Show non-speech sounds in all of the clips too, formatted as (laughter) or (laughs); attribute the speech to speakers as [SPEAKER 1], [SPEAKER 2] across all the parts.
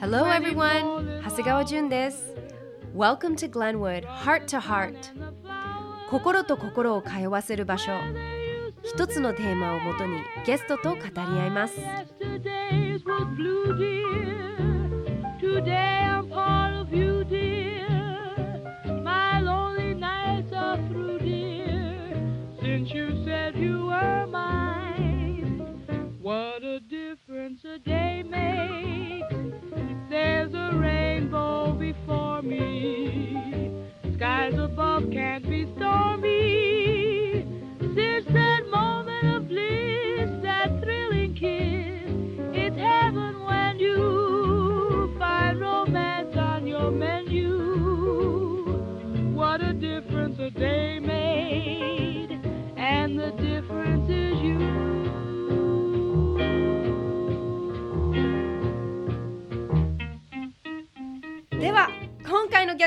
[SPEAKER 1] Hello everyone! 長谷川純です。Welcome to Glenwood Heart to Heart 心と心を通わせる場所一つのテーマをもとにゲストと語り合います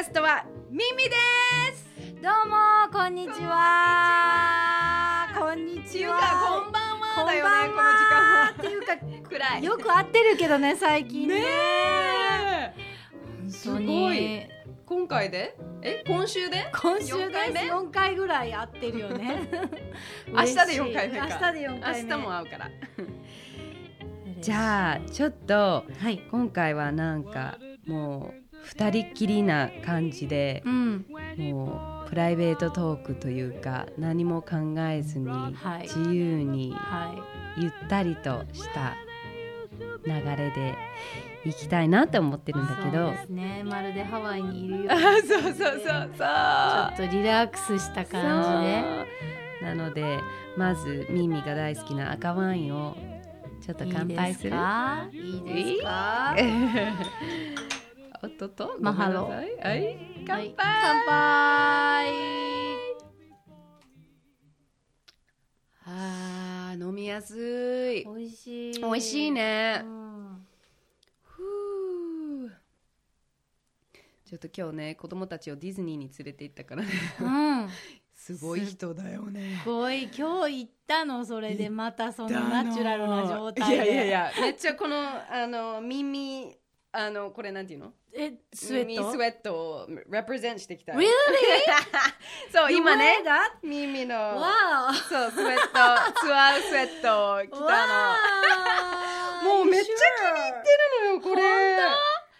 [SPEAKER 1] ゲストはミミです。
[SPEAKER 2] どうもこんにちは。こんにちは。
[SPEAKER 1] かこんばんはだよねこ
[SPEAKER 2] こんばんはっていうか
[SPEAKER 1] の時間。くらい
[SPEAKER 2] よく会ってるけどね最近ね。
[SPEAKER 1] すごい。今回で？え今週で？
[SPEAKER 2] 今週
[SPEAKER 1] 四回目？
[SPEAKER 2] です4回ぐらい会ってるよね。(laughs)
[SPEAKER 1] 明日で
[SPEAKER 2] 嬉しい
[SPEAKER 1] 4回目か
[SPEAKER 2] 明日で4回目。
[SPEAKER 1] 明日も会うから。じゃあちょっと
[SPEAKER 2] はい。
[SPEAKER 1] 今回はなんかもう二人っきりな感じで
[SPEAKER 2] うん。
[SPEAKER 1] もうプライベートトークというか何も考えずに
[SPEAKER 2] はい。
[SPEAKER 1] 自由に
[SPEAKER 2] は
[SPEAKER 1] ゆったりとした流れで行きたいなって思って
[SPEAKER 2] い
[SPEAKER 1] るんだけど。
[SPEAKER 2] そうですね。まるでハワイにいるよう
[SPEAKER 1] あ
[SPEAKER 2] な。(laughs)
[SPEAKER 1] そうそうそうそう。
[SPEAKER 2] ちょっとリラックスした感じで。
[SPEAKER 1] なのでまずミミが大好きな赤ワインをちょっと乾杯する。
[SPEAKER 2] いいですか？いいですか？
[SPEAKER 1] おっと？
[SPEAKER 2] マハロ
[SPEAKER 1] はい。乾杯、
[SPEAKER 2] はい。乾杯。
[SPEAKER 1] あー飲みやすい。
[SPEAKER 2] 美味しい。
[SPEAKER 1] 美味しいね。
[SPEAKER 2] うん。
[SPEAKER 1] ふう。ちょっと今日ね子供たちをディズニーに連れて行ったからね。
[SPEAKER 2] うん。(laughs)
[SPEAKER 1] すごい人だよね。
[SPEAKER 2] すごい。今日行ったの？それでまたそのナチュラルな状態で。
[SPEAKER 1] いやいやいやめっちゃこのあの耳あのこれなんていうの？
[SPEAKER 2] えスウェット？
[SPEAKER 1] 耳スウェットを represent してきた
[SPEAKER 2] Really? (laughs)
[SPEAKER 1] そう今ね?耳の。
[SPEAKER 2] Wow.
[SPEAKER 1] そうスウェット。ツアースウェットを着たの。
[SPEAKER 2] Wow. (laughs)
[SPEAKER 1] もうめっちゃ気に入ってるのよこれ。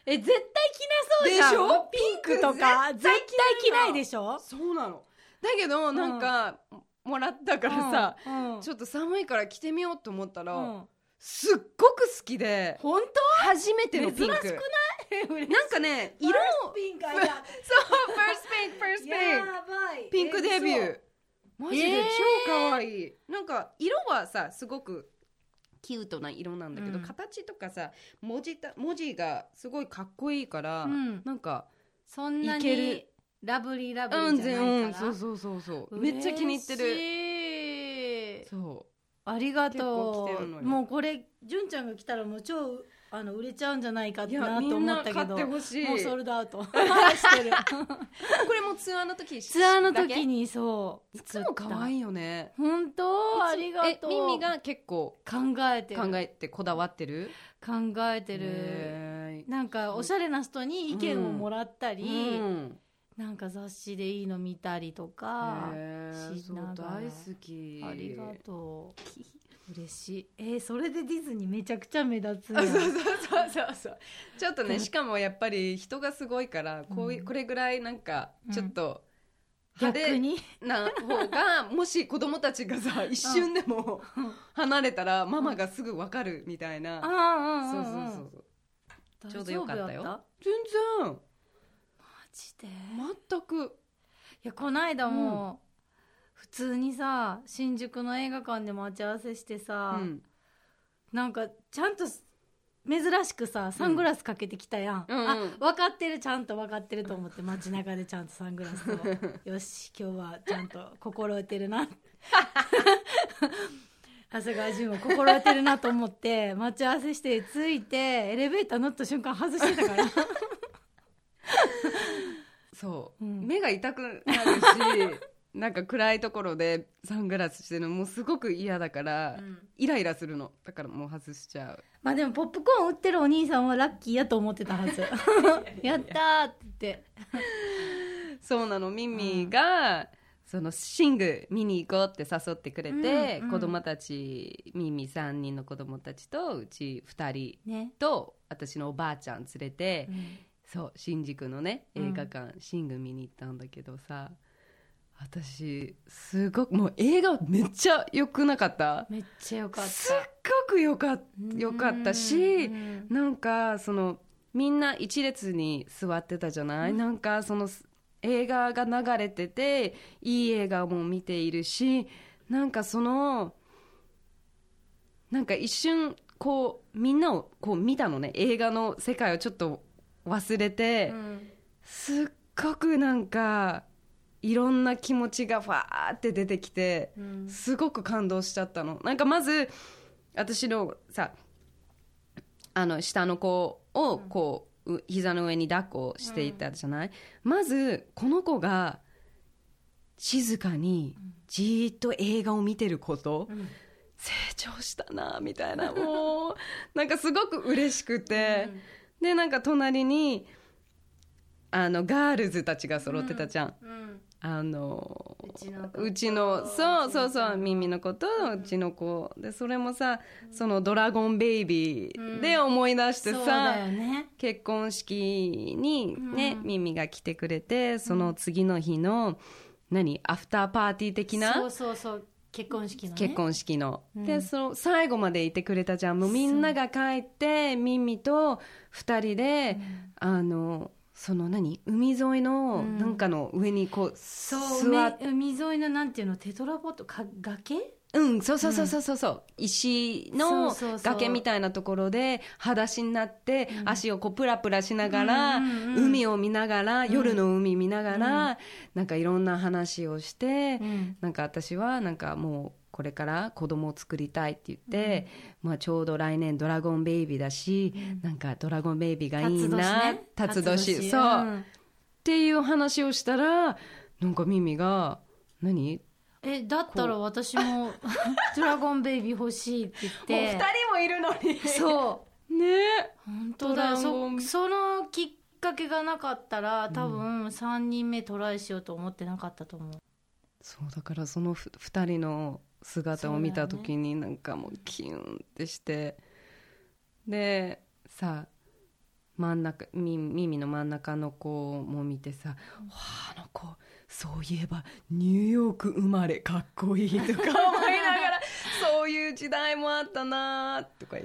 [SPEAKER 2] え絶対着なそうじゃん。
[SPEAKER 1] でしょ？
[SPEAKER 2] ピンクとか？絶対着ない。でしょ？
[SPEAKER 1] そうなの。だけどなんか、もらったからさ、
[SPEAKER 2] うん。うん。
[SPEAKER 1] ちょっと寒いから着てみようと思ったら、
[SPEAKER 2] うん
[SPEAKER 1] すっごく好きで
[SPEAKER 2] 本
[SPEAKER 1] 初めてのピンク。
[SPEAKER 2] 珍しくない？
[SPEAKER 1] なんかね色を
[SPEAKER 2] ピンク (laughs)
[SPEAKER 1] そう first pink first
[SPEAKER 2] や
[SPEAKER 1] pink
[SPEAKER 2] ばい。
[SPEAKER 1] ピンクデビュ
[SPEAKER 2] え
[SPEAKER 1] ーマジで
[SPEAKER 2] えー。
[SPEAKER 1] 超可愛い、なんか色はさすごくキュートな色なんだけど、
[SPEAKER 2] うん。
[SPEAKER 1] 形とかさ文字た文字がすごいかっこいいから、
[SPEAKER 2] うん。
[SPEAKER 1] なんか
[SPEAKER 2] そんない
[SPEAKER 1] ける。
[SPEAKER 2] にラブリーラブリ
[SPEAKER 1] うん
[SPEAKER 2] ーじゃない
[SPEAKER 1] 全
[SPEAKER 2] から。
[SPEAKER 1] うんそうそうそうそう。めっちゃ気に入ってる。
[SPEAKER 2] る
[SPEAKER 1] そ
[SPEAKER 2] ありがとう。もうこれ純ちゃんが来たらもう超あの売れちゃうんじゃないかなと思ったけど。
[SPEAKER 1] てほしい。
[SPEAKER 2] もうソールドアウト。してる
[SPEAKER 1] これもツアーの時
[SPEAKER 2] ツアーの時にそう
[SPEAKER 1] いつも可愛いよね。
[SPEAKER 2] 本当？ありがとう。
[SPEAKER 1] えミミが結構
[SPEAKER 2] 考えてる。
[SPEAKER 1] 考えてこだわってる？
[SPEAKER 2] 考えてる。
[SPEAKER 1] へ
[SPEAKER 2] なんかおしゃれな人に意見をもらった
[SPEAKER 1] ー
[SPEAKER 2] り、
[SPEAKER 1] うん
[SPEAKER 2] なんか雑誌でいいの見たりとかしながら。
[SPEAKER 1] 大好き。
[SPEAKER 2] ありがとう。嬉しい。えーそれでディズニーめちゃくちゃ目立つ
[SPEAKER 1] そうんそうそうそうそう。ちょっとね
[SPEAKER 2] うん。
[SPEAKER 1] しかもやっぱり人がすごいからこうい
[SPEAKER 2] うん。
[SPEAKER 1] これぐらいなんか
[SPEAKER 2] うん。
[SPEAKER 1] ちょっと派手
[SPEAKER 2] 逆に
[SPEAKER 1] な方がもし子供たちがさ一瞬でも離れたらママがすぐ分かるみたいな。
[SPEAKER 2] あ
[SPEAKER 1] そうそうそうそう。ちょうどよかったよ。全然
[SPEAKER 2] ジで？い
[SPEAKER 1] 全く。
[SPEAKER 2] やこないだも、普通にさ新宿の映画館で待ち合わせしてさ、
[SPEAKER 1] うん。
[SPEAKER 2] なんかちゃんと珍しくさサングラスかけてきたやん、
[SPEAKER 1] うん。うん
[SPEAKER 2] あ分かってるちゃんと分かってると思って街中でちゃんとサングラスを。(laughs) よし今日はちゃんと心得てるな。(laughs) 長谷川純を心得てるなと思って待ち合わせして着いてエレベーター乗った瞬間外してたから (laughs)
[SPEAKER 1] そう、
[SPEAKER 2] うん。
[SPEAKER 1] 目が痛くなるし (laughs) なんか暗いところでサングラスしてるのもうすごく嫌だから、イライラするの。だからもう外しちゃう。
[SPEAKER 2] まあでもポップコーン売ってるお兄さんはラッキーやと思ってたはず。(laughs) やったーって
[SPEAKER 1] そうなの。ミミが、そのシング見に行こうって誘ってくれて、
[SPEAKER 2] うんうん。
[SPEAKER 1] 子供たちミミ3人の子供たちとうち2人
[SPEAKER 2] ね、
[SPEAKER 1] と私のおばあちゃん連れて、
[SPEAKER 2] うん
[SPEAKER 1] そう新宿のね
[SPEAKER 2] うん。
[SPEAKER 1] 映画館、シング見に行ったんだけどさ私すごくもう映画めっちゃ良くなかった？
[SPEAKER 2] めっちゃよかった。
[SPEAKER 1] すっごくよかかったし、
[SPEAKER 2] うん。
[SPEAKER 1] なんかそのみんな一列に座ってたじゃない、なんかその映画が流れてていい映画も見ているしなんかそのなんか一瞬こうみんなをこう見たのね。映画の世界をちょっと忘れて、
[SPEAKER 2] うん
[SPEAKER 1] すっごくなんかいろんな気持ちがファーって出てきて、
[SPEAKER 2] うん
[SPEAKER 1] すごく感動しちゃったの。なんかまず私のさあの下の子をこう、う膝の上に抱っこしていたじゃない、まずこの子が静かにじーっと映画を見てること、
[SPEAKER 2] ん。
[SPEAKER 1] 成長したなみたいなもうなんかすごく嬉しくて、でなんか隣にあのガールズたちが揃ってたじゃん、
[SPEAKER 2] うん。
[SPEAKER 1] あの
[SPEAKER 2] うちの子。と
[SPEAKER 1] うちのそうそうそう耳の子とうちの子。でそれもさその「ドラゴンベイビー」で思い出して
[SPEAKER 2] そう
[SPEAKER 1] さ、
[SPEAKER 2] ね。
[SPEAKER 1] 結婚式にね、耳が来てくれてその次の日の何アフターパーティー的な？
[SPEAKER 2] そうそうそう結婚式のね。
[SPEAKER 1] 結婚式の、でその最後までいてくれたじゃん。もうみんなが帰ってミミと2人で、あのその何？海沿いのなんかの上にこう
[SPEAKER 2] そう
[SPEAKER 1] 座っ
[SPEAKER 2] 海海沿いのなんていうの？テトラポットか崖？
[SPEAKER 1] うん、そうそうそうそう。そうそう、石の崖みたいなところで裸足になって、足をこうプラプラしながら、海を見ながら、夜の海見ながら、なんかいろんな話をして、
[SPEAKER 2] ん。
[SPEAKER 1] なんか私はなんかもうこれから子供を作りたいって言って、まあちょうど来年ドラゴンベイビーだし、なんかドラゴンベイビーがいいな、
[SPEAKER 2] 辰年
[SPEAKER 1] そう、
[SPEAKER 2] うん
[SPEAKER 1] っていう話をしたら、なんかミミが、何？
[SPEAKER 2] えだったら私も (laughs) ドラゴンベイビー欲しいって言って。
[SPEAKER 1] もいるのに。
[SPEAKER 2] そう。
[SPEAKER 1] ね。
[SPEAKER 2] 本当だ。そそのきっかけがなかったら多分3人目トライしようと思ってなかったと思う。
[SPEAKER 1] そうだからそのふ2人の姿を見た時になんかもうキュンってして、でさ真ん中み耳の真ん中の子も見てさ「わああの子そういえばニューヨーク生まれかっこいい」とか (laughs) 思いながらそういう時代もあったなとか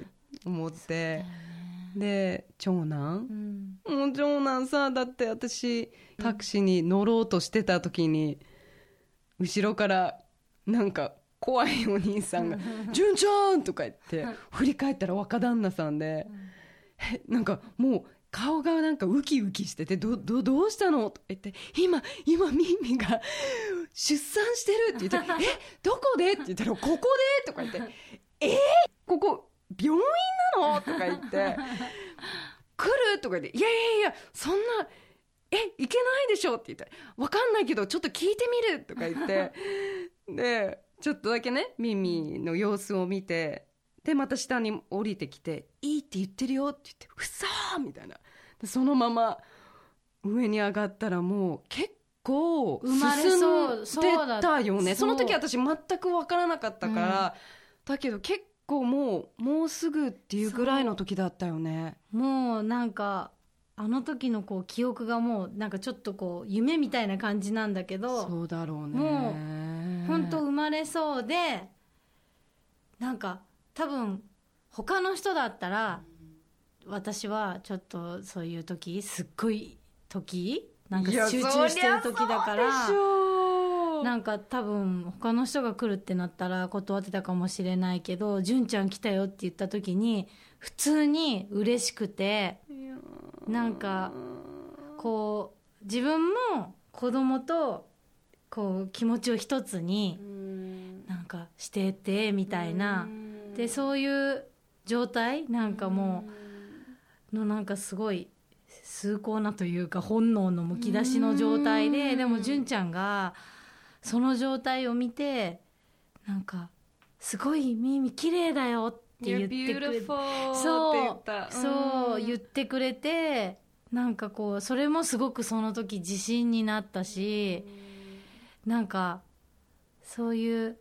[SPEAKER 1] 思って。で長男、
[SPEAKER 2] うん。
[SPEAKER 1] もう長男さだって私タクシーに乗ろうとしてた時に後ろからなんか怖いお兄さんが「純ちゃん!」とか言って振り返ったら若旦那さんでえなんかもう顔がなんかウキウキしてて「どどどうしたの?」とか言って「今今ミミが出産してる」って言って (laughs)「え？どこで?」って言ったら「ここで?」とか言って「え？ー、ここ病院なの?」とか言って。来る？とか言って、いやいやいや、そんな、え、いけないでしょ？って言って、わかんないけど、ちょっと聞いてみる？とか言って、(laughs) で、ちょっとだけね、ミミの様子を見て、で、また下に降りてきて、いいって言ってるよって言って、うそーみたいな。でそのまま上に上がったらもう結構進
[SPEAKER 2] ん
[SPEAKER 1] でたよね。
[SPEAKER 2] そ
[SPEAKER 1] の時私全くわからなかったから、だけど結構もう、もうすぐっていうぐらいの時だったよね。
[SPEAKER 2] もうなんかあの時のこう記憶がもうなんかちょっとこう夢みたいな感じなんだけど
[SPEAKER 1] そうだろうね。
[SPEAKER 2] も本当生まれそうでなんか多分他の人だったら私はちょっとそういう時すっごい時なんか集中してる時だからなんか多分他の人が来るってなったら断ってたかもしれないけど「純ちゃん来たよ」って言った時に普通に嬉しくてなんかこう自分も子供とこう気持ちを一つになんかしててみたいな。でそういう状態なんかもうのなんかすごい崇高なというか本能のむき出しの状態ででも純ちゃんがその状態を見てなんか「すごいミミ綺麗だよ」って言ってくれてそうそう言ってくれてなんかこうそれもすごくその時自信になったしなんかそういう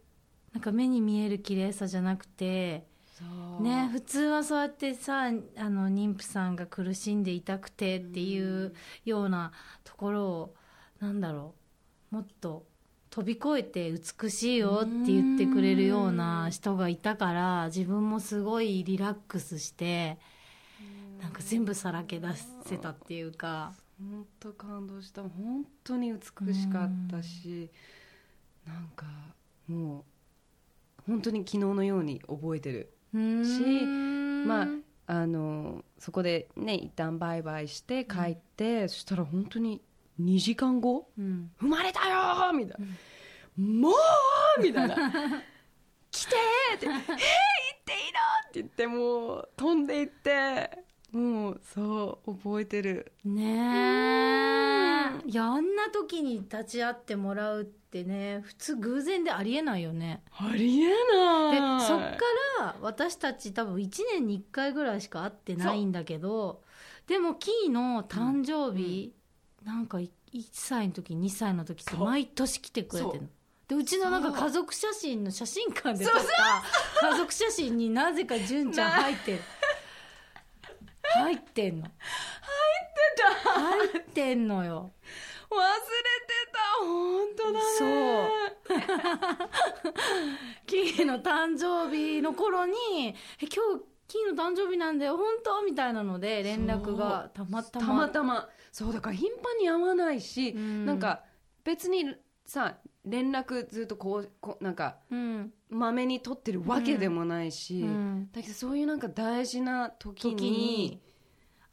[SPEAKER 2] なんか目に見える綺麗さじゃなくてね普通はそうやってさあの妊婦さんが苦しんで痛くてっていうようなところをなんだろうもっと飛び越えて美しいよって言ってくれるような人がいたから自分もすごいリラックスしてなんか全部さらけ出せたっていうか。
[SPEAKER 1] 本当感動した。本当に美しかったしなんかもう本当に昨日のように覚えてるしまああのそこでね一旦バイバイして帰って、そしたら本当に2時間後
[SPEAKER 2] うん。
[SPEAKER 1] 生まれたよーみたいな、もうみたいな。(laughs) 来てーって (laughs) えー、行っていいの？って言ってもう飛んでいってもうそう覚えてる。
[SPEAKER 2] ねえ。いやあんな時に立ち会ってもらうってね普通偶然でありえないよね。
[SPEAKER 1] ありえ
[SPEAKER 2] で
[SPEAKER 1] ない。
[SPEAKER 2] そっから私たち多分1年に1回ぐらいしか会ってないんだけどでもキーの誕生日、なんか1歳の時2歳の時って毎年来てくれてるの。でうちのなんか家族写真の写真館で撮った家族写真になぜか純ちゃん入ってる入ってんの。入ってた。入ってんのよ。
[SPEAKER 1] 忘れてた。本当だね。
[SPEAKER 2] そう。キーの誕生日の頃に「え今日キーの誕生日なんだよ本当?」みたいなので連絡がたまたま。
[SPEAKER 1] たまたま。そうだから頻繁に会わないし、
[SPEAKER 2] うん。
[SPEAKER 1] なんか別にさ連絡ずっとこうこうなんか
[SPEAKER 2] うん。
[SPEAKER 1] まめに取ってるわけでもないし、
[SPEAKER 2] うん。
[SPEAKER 1] だけどそういうなんか大事な時に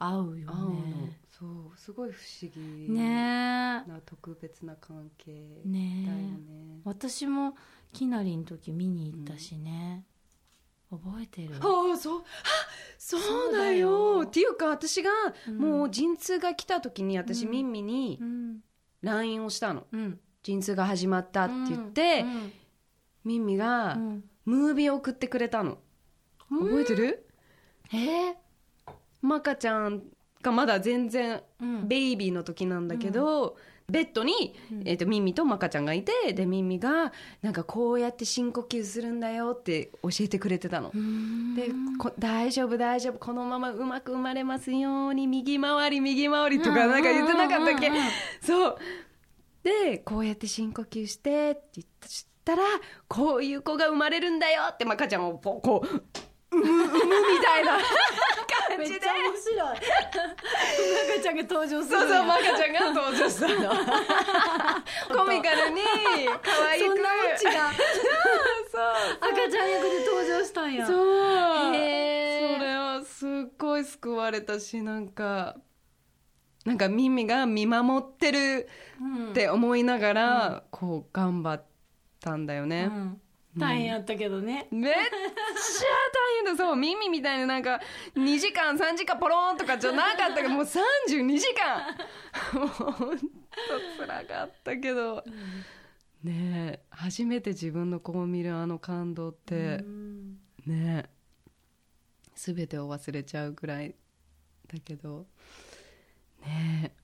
[SPEAKER 2] 時に会うよね。
[SPEAKER 1] そうすごい不思議
[SPEAKER 2] ね
[SPEAKER 1] な特別な関係だよ
[SPEAKER 2] え
[SPEAKER 1] ね。
[SPEAKER 2] 私もきなりの時見に行ったしね、覚えてる？
[SPEAKER 1] ああそう。あそうだよ。
[SPEAKER 2] よ。
[SPEAKER 1] っていうか私が
[SPEAKER 2] うん。
[SPEAKER 1] もう陣痛が来た時に私、
[SPEAKER 2] うん。
[SPEAKER 1] ミンミに
[SPEAKER 2] うん。
[SPEAKER 1] LINE をしたの。
[SPEAKER 2] うん。
[SPEAKER 1] 陣痛が始まったって言って、
[SPEAKER 2] うん。
[SPEAKER 1] ミンミが
[SPEAKER 2] うん。
[SPEAKER 1] ムービーを送ってくれたの、覚えてる？
[SPEAKER 2] えー？
[SPEAKER 1] マカちゃんがまだ全然
[SPEAKER 2] うん。
[SPEAKER 1] ベイビーの時なんだけど、ベッドに、
[SPEAKER 2] うん。
[SPEAKER 1] えー、とミンミとマカちゃんがいてでミンミがなんかこうやって深呼吸するんだよって教えてくれてたの。
[SPEAKER 2] うん。
[SPEAKER 1] でこ大丈夫大丈夫このままうまく生まれますように右回り右回りとかなんか言ってなかったっけ、
[SPEAKER 2] うんうんうんうん。
[SPEAKER 1] そう。でこうやって深呼吸してって言ったらこういう子が生まれるんだよってマカちゃんをこう産む産むみたいな。感じで
[SPEAKER 2] めっちゃ面白い。赤ちゃんが登場する
[SPEAKER 1] そうそうマカちゃんが登場したの。(laughs) コミカルに可愛く。
[SPEAKER 2] そんなオチが。
[SPEAKER 1] そう。
[SPEAKER 2] 赤ちゃん役で登場したんや。
[SPEAKER 1] そう。
[SPEAKER 2] へー。
[SPEAKER 1] それはすっごい救われたしなんかなんかミミが見守ってる
[SPEAKER 2] うん。
[SPEAKER 1] って思いながら、こう頑張ったんだよね、
[SPEAKER 2] うん大変やったけどね、
[SPEAKER 1] めっちゃ大変だ。そうミミみたいになんか2時間3時間ポロンとかじゃなかったけど (laughs) もう32時間。もうほんと辛かったけど、ねえ初めて自分の子を見るあの感動って、
[SPEAKER 2] うん。
[SPEAKER 1] ね全てを忘れちゃうぐらいだけど。ね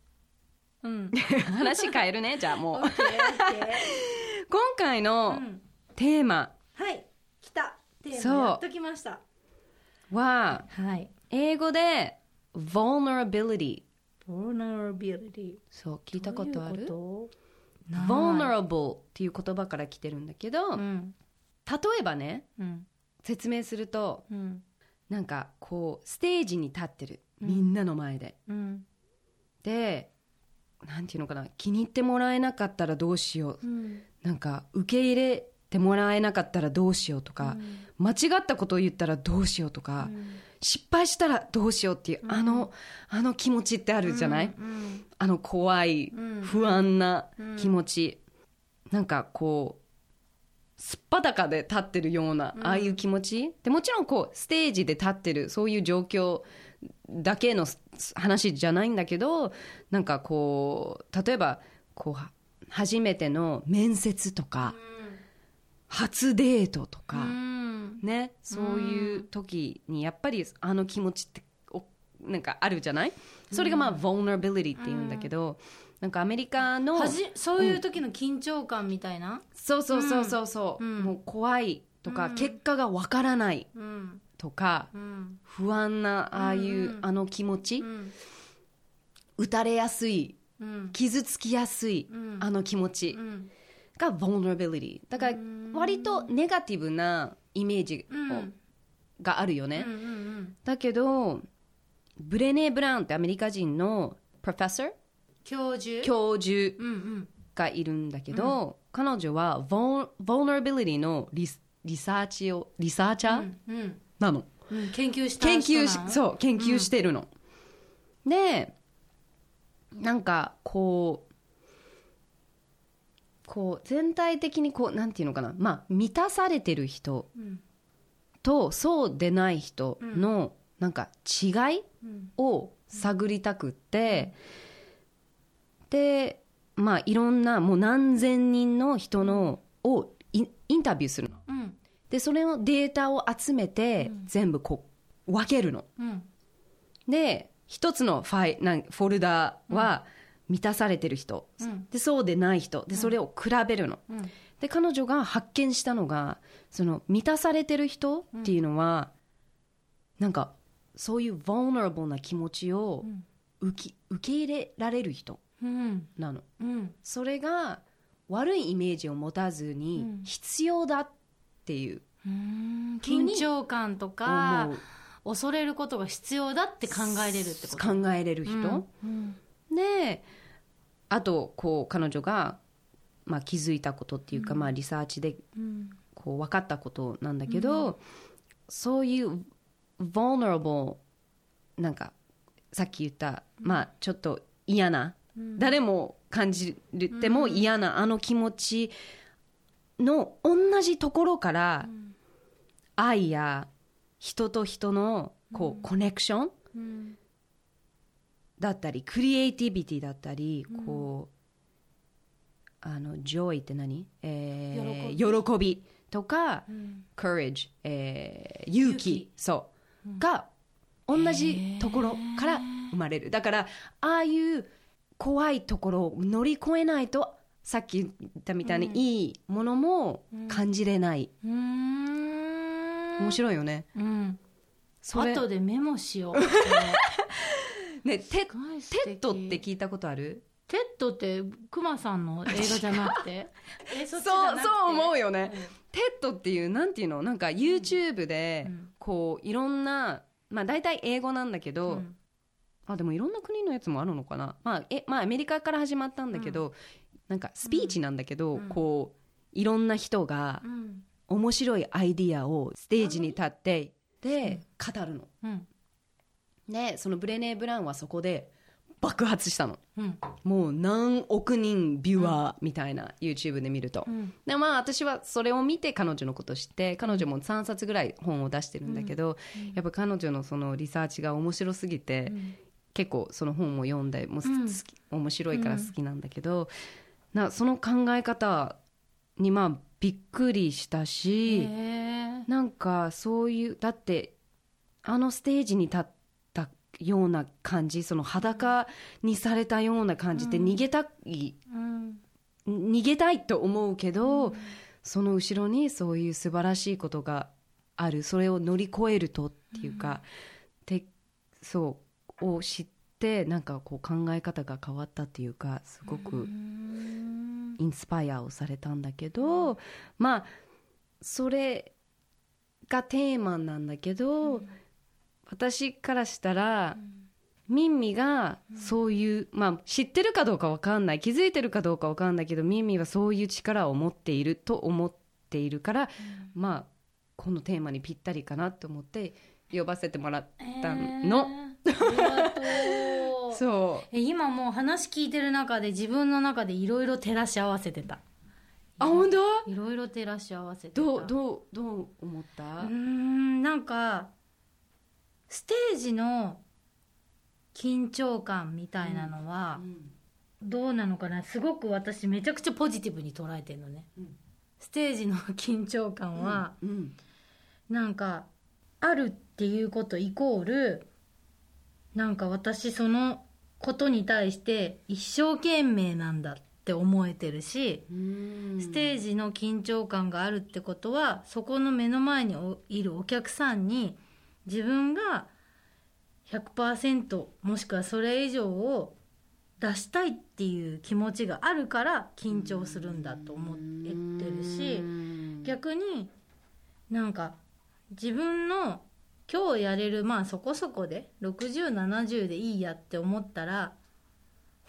[SPEAKER 2] うん。
[SPEAKER 1] え (laughs) 話変えるねじゃあもう。(laughs) 今回
[SPEAKER 2] ー
[SPEAKER 1] の
[SPEAKER 2] うん
[SPEAKER 1] テーマ。
[SPEAKER 2] はい。来た。テーマやっときました。
[SPEAKER 1] は
[SPEAKER 2] はい。
[SPEAKER 1] 英語で vulnerability
[SPEAKER 2] vulnerability
[SPEAKER 1] そう聞いたことある？
[SPEAKER 2] どういう
[SPEAKER 1] vulnerable っていう言葉から来てるんだけど、
[SPEAKER 2] うん。
[SPEAKER 1] 例えばね
[SPEAKER 2] うん。
[SPEAKER 1] 説明すると
[SPEAKER 2] うん。
[SPEAKER 1] なんかこうステージに立ってる。みんなの前で、
[SPEAKER 2] うん。
[SPEAKER 1] でなんていうのかな。気に入ってもらえなかったらどうしよう。
[SPEAKER 2] うん。
[SPEAKER 1] なんか受け入れてもらえなかったらどうしようとか、間違ったことを言ったらどうしようとか、失敗したらどうしようっていう、あのあの気持ちってあるじゃない、
[SPEAKER 2] うん
[SPEAKER 1] あの怖い、
[SPEAKER 2] うん。
[SPEAKER 1] 不安な気持ち、なんかこうすっぱだかで立ってるような、ああいう気持ち？でもちろんこうステージで立ってるそういう状況だけのス話じゃないんだけどなんかこう例えばこうは初めての面接とか、初デートとか、
[SPEAKER 2] うん。
[SPEAKER 1] ねそういう時にやっぱりあの気持ちっておなんかあるじゃない？それがまあ、vulnerability って言うんだけど、なんかアメリカの
[SPEAKER 2] そういう時の緊張感みたいな、
[SPEAKER 1] そうそうそうそうそう、
[SPEAKER 2] うん。
[SPEAKER 1] もう怖いとか、
[SPEAKER 2] うん。
[SPEAKER 1] 結果がわからない
[SPEAKER 2] うん。
[SPEAKER 1] とか
[SPEAKER 2] うん。
[SPEAKER 1] 不安なああいう、
[SPEAKER 2] うん。
[SPEAKER 1] あの気持ち、
[SPEAKER 2] うん。
[SPEAKER 1] 打たれやすい
[SPEAKER 2] うん。
[SPEAKER 1] 傷つきやすい、
[SPEAKER 2] うん。
[SPEAKER 1] あの気持ち。
[SPEAKER 2] うん
[SPEAKER 1] が vulnerability だから
[SPEAKER 2] うん。
[SPEAKER 1] 割とネガティブなイメージを
[SPEAKER 2] うん。
[SPEAKER 1] があるよね、
[SPEAKER 2] うんうん
[SPEAKER 1] だけどブレネー・ブラウンってアメリカ人のプロフェッサー
[SPEAKER 2] 教授？
[SPEAKER 1] 教授
[SPEAKER 2] うんうん。
[SPEAKER 1] がいるんだけど、彼女は vul- vulnerability のリスリサーチをリサーチャー？
[SPEAKER 2] うん
[SPEAKER 1] なの、
[SPEAKER 2] うん研究した
[SPEAKER 1] 研究しそう研究してるの、でなんかこうこう全体的にこうなんていうのかな。まあ満たされてる人
[SPEAKER 2] うん。
[SPEAKER 1] とそうでない人のなんか違い
[SPEAKER 2] うん。
[SPEAKER 1] を探りたくって、でまあいろんなもう何千人の人のをインタビューするの。
[SPEAKER 2] うん。
[SPEAKER 1] でそれをデータを集めて全部こう分けるの。
[SPEAKER 2] うん。
[SPEAKER 1] で一つのファイなんフォルダは満たされてる人、
[SPEAKER 2] うん。
[SPEAKER 1] でそうでない人。でそれを比べるの、
[SPEAKER 2] うん。
[SPEAKER 1] で彼女が発見したのがその満たされてる人っていうのは、なんかそういう vulnerable な気持ちを受け受け入れられる人
[SPEAKER 2] うん。
[SPEAKER 1] なの。
[SPEAKER 2] うん。
[SPEAKER 1] それが悪いイメージを持たずに
[SPEAKER 2] うん。
[SPEAKER 1] 必要だっていう。
[SPEAKER 2] うん。緊張感とか恐れることが必要だって考えれるってこと？
[SPEAKER 1] 考えれる人、
[SPEAKER 2] うん
[SPEAKER 1] であとこう彼女が、まあ、気づいたことっていうか、まあ、リサーチで
[SPEAKER 2] うん。
[SPEAKER 1] こう分かったことなんだけど、そういう vulnerable なんかさっき言った、まあちょっと嫌な、誰も感じても嫌なあの気持ちの同じところから、愛や人と人のこう、コネクション
[SPEAKER 2] うん
[SPEAKER 1] だったりクリエイティビティだったり、こうあの joy って何、えー喜び。とか、courage、えー勇気。そう、が同じところから生まれる。だからああいう怖いところを乗り越えないとさっき言ったみたいに、いいものも感じれない、
[SPEAKER 2] うーん。
[SPEAKER 1] 面白いよね。
[SPEAKER 2] うん。後でメモしよう (laughs)
[SPEAKER 1] ねテ TED って聞いたことある？
[SPEAKER 2] テッドってクマさんの映画じゃなくて？(laughs) えそ
[SPEAKER 1] うそう思うよね、 TED っていうなんていうの？なんか YouTube で
[SPEAKER 2] うん。
[SPEAKER 1] こういろんなまあ大体英語なんだけど、
[SPEAKER 2] うん。
[SPEAKER 1] あでもいろんな国のやつもあるのかな？まあえまあアメリカから始まったんだけど、なんかスピーチなんだけど、
[SPEAKER 2] うん。
[SPEAKER 1] こういろんな人が
[SPEAKER 2] うん。
[SPEAKER 1] 面白いアイディアをステージに立ってで語るの。
[SPEAKER 2] うん
[SPEAKER 1] でそのブレネー・ブラウンはそこで爆発したの。
[SPEAKER 2] うん。
[SPEAKER 1] もう何億人ビュアーみたいな、YouTube で見ると、
[SPEAKER 2] うん。
[SPEAKER 1] でまあ私はそれを見て彼女のことを知って彼女も3冊ぐらい本を出してるんだけど、やっぱ彼女のそのリサーチが面白すぎて、結構その本も読んでもう好き面白いから好きなんだけど、なその考え方にまあびっくりしたし、なんかそういうだってあのステージに立ったような感じその裸にされたような感じって逃げたい、
[SPEAKER 2] うん。
[SPEAKER 1] 逃げたいと思うけど、その後ろにそういう素晴らしいことがある。それを乗り越えるとっていうか、でそうを知ってなんかこう考え方が変わったっていうかすごくインスパイアをされたんだけど、まあそれがテーマなんだけど、私からしたら、ミンミがそういう、まあ知ってるかどうかわかんない。気づいてるかどうかわかんないけどミンミはそういう力を持っていると思っているから、まあこのテーマにぴったりかなと思って呼ばせてもらったの、
[SPEAKER 2] えーありがとう。(laughs)
[SPEAKER 1] そ
[SPEAKER 2] え今もう話聞いてる中で自分の中でいろいろ照らし合わせてた。
[SPEAKER 1] うあ本当？
[SPEAKER 2] いろいろ照らし合わせてた。
[SPEAKER 1] どうどうどう思った、
[SPEAKER 2] うーんなんかステージの緊張感みたいなのは、どうなのかな？すごく私めちゃくちゃポジティブに捉えてるのね、
[SPEAKER 1] うん。
[SPEAKER 2] ステージの緊張感は、
[SPEAKER 1] うん。
[SPEAKER 2] なんかあるっていうことイコールなんか私そのことに対して一生懸命なんだって思えてるし、
[SPEAKER 1] うん。
[SPEAKER 2] ステージの緊張感があるってことはそこの目の前においるお客さんに自分が100%もしくはそれ以上を出したいっていう気持ちがあるから緊張するんだと思ってるし
[SPEAKER 1] うん。
[SPEAKER 2] 逆になんか自分の今日やれるまあそこそこで6070でいいやって思ったら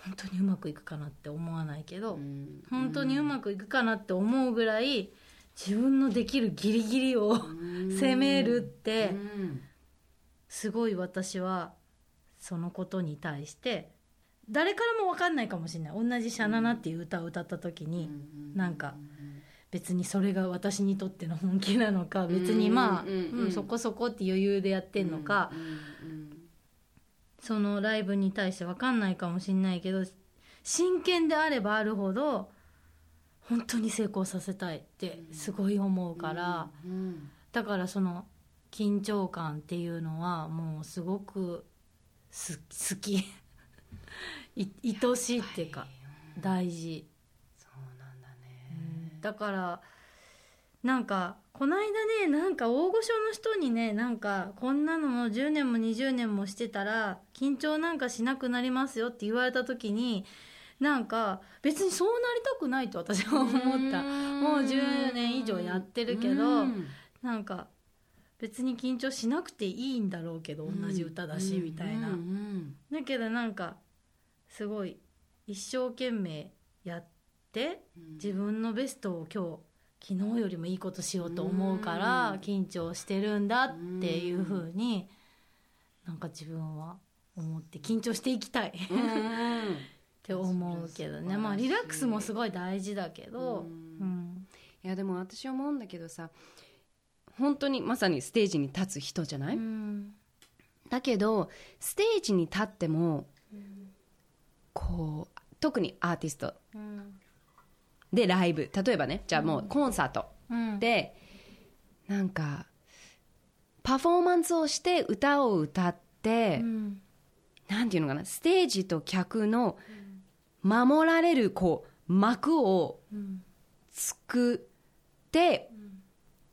[SPEAKER 2] 本当にうまくいくかなって思わないけど、
[SPEAKER 1] うん。
[SPEAKER 2] 本当にうまくいくかなって思うぐらい自分のできるギリギリを (laughs) 攻めるって
[SPEAKER 1] うん
[SPEAKER 2] すごい私はそのことに対して誰からも分かんないかもしれない。同じ「シャナナ」っていう歌を歌った時になんか別にそれが私にとっての本気なのか別にまあ、
[SPEAKER 1] うん。
[SPEAKER 2] そこそこって余裕でやってんのか、
[SPEAKER 1] うん。
[SPEAKER 2] そのライブに対して分かんないかもしれないけど真剣であればあるほど本当に成功させたいってすごい思うから、
[SPEAKER 1] うん。
[SPEAKER 2] だからその緊張感っていうのはもうすごくす好き。(laughs) い愛しいっていうか大事。
[SPEAKER 1] そうなんだね。
[SPEAKER 2] だからなんかこの間ねなんか大御所の人にねなんかこんなのも10年も20年もしてたら緊張なんかしなくなりますよって言われた時になんか別にそうなりたくないと私は思った。もう10年以上やってるけど
[SPEAKER 1] うん。
[SPEAKER 2] なんか別に緊張しなくていいんだろうけど同じ歌だしみたいな。だけどなんかすごい一生懸命やって
[SPEAKER 1] うん。
[SPEAKER 2] 自分のベストを今日昨日よりもいいことしようと思うから
[SPEAKER 1] うん。
[SPEAKER 2] 緊張してるんだっていう風になんか自分は思って緊張していきたい。っ
[SPEAKER 1] うん。(laughs)
[SPEAKER 2] て思うけどね。まあリラックスもすごい大事だけど。
[SPEAKER 1] いやでも私思うんだけどさ本当にまさにステージに立つ人じゃない、
[SPEAKER 2] うん。
[SPEAKER 1] だけどステージに立ってもこう特にアーティスト。
[SPEAKER 2] うん。
[SPEAKER 1] でライブ。例えばねじゃあもうコンサート。
[SPEAKER 2] うん。
[SPEAKER 1] でなんかパフォーマンスをして歌を歌って、
[SPEAKER 2] うん。
[SPEAKER 1] なんていうのかな？ステージと客の守られるこう幕を
[SPEAKER 2] うん。
[SPEAKER 1] 作って、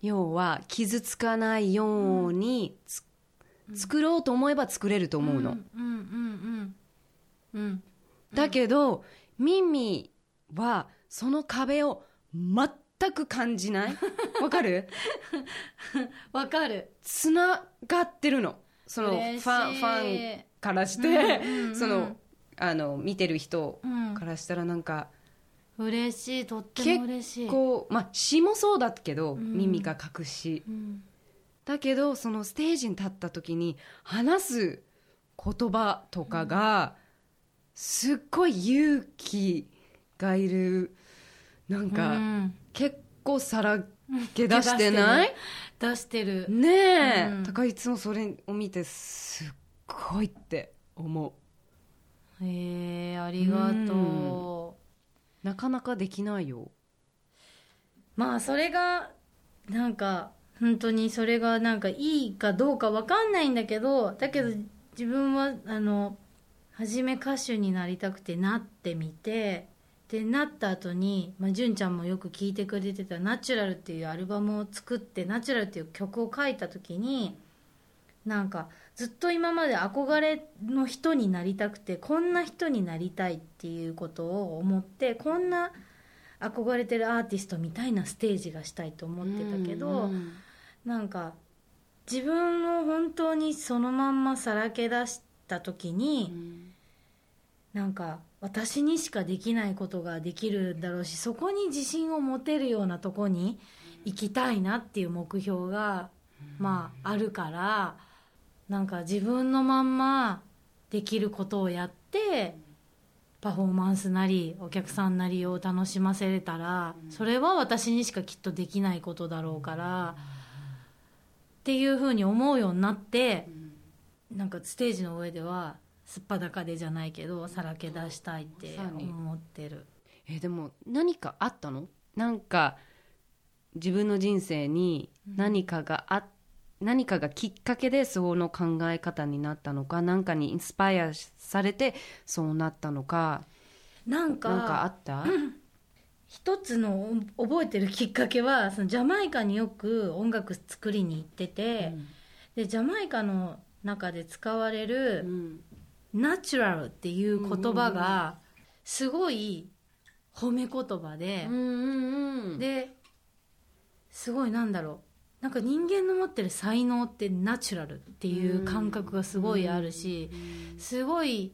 [SPEAKER 1] 要は傷つかないようにつ、作ろうと思えば作れると思うの、
[SPEAKER 2] うんうんうんうんうん
[SPEAKER 1] だけどミミはその壁を全く感じない。(laughs) わかる？(laughs)
[SPEAKER 2] わかる。
[SPEAKER 1] つながってるの。そのファンファンからして、
[SPEAKER 2] うんうんうん。(laughs)
[SPEAKER 1] そのあの見てる人
[SPEAKER 2] うん
[SPEAKER 1] からしたらなんか、
[SPEAKER 2] 嬉しいとっても嬉しい。
[SPEAKER 1] こうまあ詩もそうだけど、
[SPEAKER 2] ん。
[SPEAKER 1] 耳が隠し。
[SPEAKER 2] うん。
[SPEAKER 1] だけどそのステージに立った時に話す言葉とかがすっごい勇気がいる。なんか、
[SPEAKER 2] うん。
[SPEAKER 1] 結構さらけ出してない？
[SPEAKER 2] 出してる。
[SPEAKER 1] ねえ、
[SPEAKER 2] うん。
[SPEAKER 1] だからいつもそれを見てすっごいって思
[SPEAKER 2] へえありがと
[SPEAKER 1] うなかなかできないよ。
[SPEAKER 2] まあそれがなんか本当にそれがなんかいいかどうかわかんないんだけどだけど自分はあの初め歌手になりたくてなってみてでなった後にまあ純ちゃんもよく聴いてくれてた「ナチュラルっていうアルバムを作って「ナチュラルっていう曲を書いた時になんかずっと今まで憧れの人になりたくてこんな人になりたいっていうことを思ってこんな憧れてるアーティストみたいなステージがしたいと思ってたけど、
[SPEAKER 1] うん
[SPEAKER 2] なんか自分を本当にそのまんまさらけ出した時に、なんか私にしかできないことができるんだろうしそこに自信を持てるようなとこに行きたいなっていう目標が、まああるからなんか自分のまんまできることをやってパフォーマンスなりお客さんなりを楽しませれたらそれは私にしかきっとできないことだろうからっていうふうに思うようになってなんかステージの上ではすっぱだかでじゃないけどさらけ出したいって思ってる。
[SPEAKER 1] えーでも何かあったの？なんか自分の人生に何かがあ、何かがきっかけでその考え方になったのか何かにインスパイアされてそうなったのか。
[SPEAKER 2] なんか
[SPEAKER 1] なんかあった、
[SPEAKER 2] 一つの覚えてるきっかけはそのジャマイカによく音楽作りに行ってて、でジャマイカの中で使われ
[SPEAKER 1] う
[SPEAKER 2] る
[SPEAKER 1] ん「
[SPEAKER 2] ナチュラル」っていう言葉がすごい褒め言葉で
[SPEAKER 1] う、んうんうん。
[SPEAKER 2] ですごいなんだろうなんか人間の持ってる才能ってナチュラルっていう感覚がすごいあるし、すごい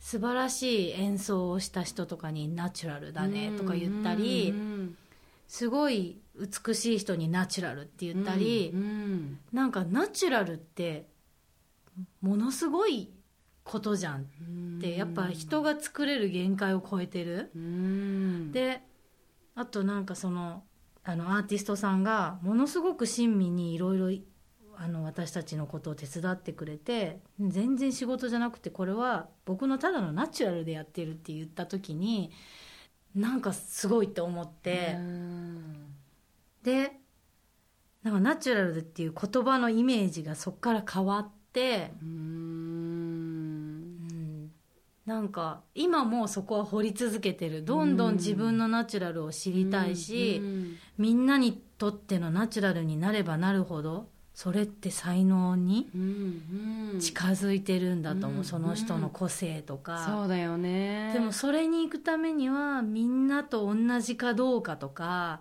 [SPEAKER 2] 素晴らしい演奏をした人とかにナチュラルだねとか言ったり、
[SPEAKER 1] うん
[SPEAKER 2] すごい美しい人にナチュラルって言ったり、
[SPEAKER 1] うん
[SPEAKER 2] なんかナチュラルってものすごいことじゃんってやっぱ人が作れる限界を超えてる。
[SPEAKER 1] うん。
[SPEAKER 2] であとなんかそのあのアーティストさんがものすごく親身にいろいろあの私たちのことを手伝ってくれて全然仕事じゃなくてこれは僕のただのナチュラルでやってるって言った時になんかすごいって思って、
[SPEAKER 1] うん。
[SPEAKER 2] でなんかナチュラルっていう言葉のイメージがそこから変わって、なんか今もそこは掘り続けてる。どんどん自分のナチュラルを知りたいし、
[SPEAKER 1] うん
[SPEAKER 2] みんなにとってのナチュラルになればなるほどそれって才能に
[SPEAKER 1] うんうん。
[SPEAKER 2] 近づいてるんだと思う、
[SPEAKER 1] うん
[SPEAKER 2] その人の個性とか、
[SPEAKER 1] そうだよね。
[SPEAKER 2] でもそれに行くためにはみんなと同じかどうかとか